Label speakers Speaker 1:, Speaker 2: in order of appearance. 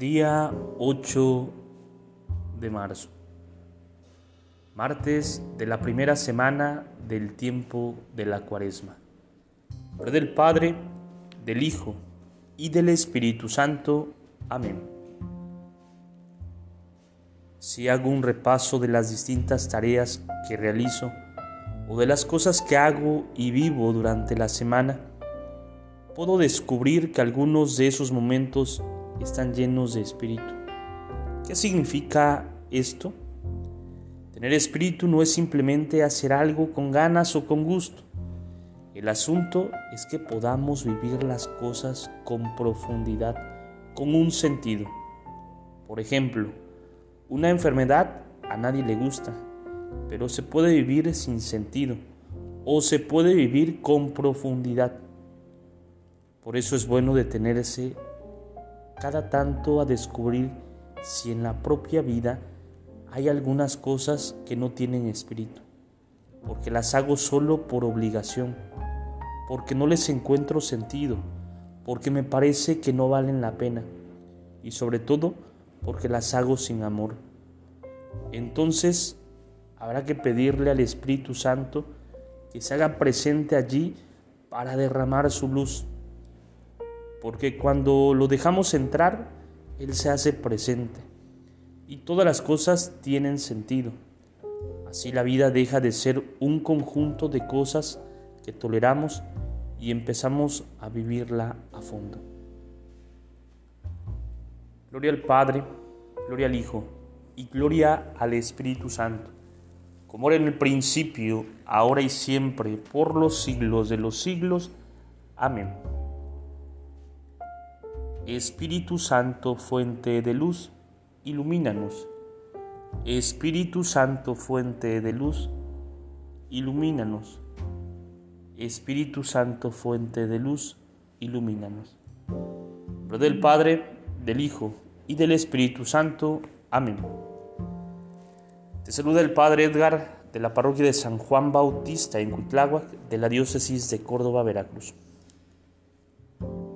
Speaker 1: Día 8 de marzo. Martes de la primera semana del tiempo de la cuaresma. Nombre del Padre, del Hijo y del Espíritu Santo. Amén. Si hago un repaso de las distintas tareas que realizo o de las cosas que hago y vivo durante la semana, puedo descubrir que algunos de esos momentos están llenos de espíritu. ¿Qué significa esto? Tener espíritu no es simplemente hacer algo con ganas o con gusto. El asunto es que podamos vivir las cosas con profundidad, con un sentido. Por ejemplo, una enfermedad a nadie le gusta, pero se puede vivir sin sentido o se puede vivir con profundidad. Por eso es bueno detenerse cada tanto a descubrir si en la propia vida hay algunas cosas que no tienen espíritu, porque las hago solo por obligación, porque no les encuentro sentido, porque me parece que no valen la pena y sobre todo porque las hago sin amor. Entonces habrá que pedirle al Espíritu Santo que se haga presente allí para derramar su luz porque cuando lo dejamos entrar, Él se hace presente y todas las cosas tienen sentido. Así la vida deja de ser un conjunto de cosas que toleramos y empezamos a vivirla a fondo. Gloria al Padre, gloria al Hijo y gloria al Espíritu Santo, como era en el principio, ahora y siempre, por los siglos de los siglos. Amén. Espíritu Santo, fuente de luz, ilumínanos. Espíritu Santo, fuente de luz, ilumínanos. Espíritu Santo, fuente de luz, ilumínanos. Lo del Padre, del Hijo y del Espíritu Santo. Amén. Te saluda el Padre Edgar de la parroquia de San Juan Bautista en Cuitláhuac de la diócesis de Córdoba, Veracruz.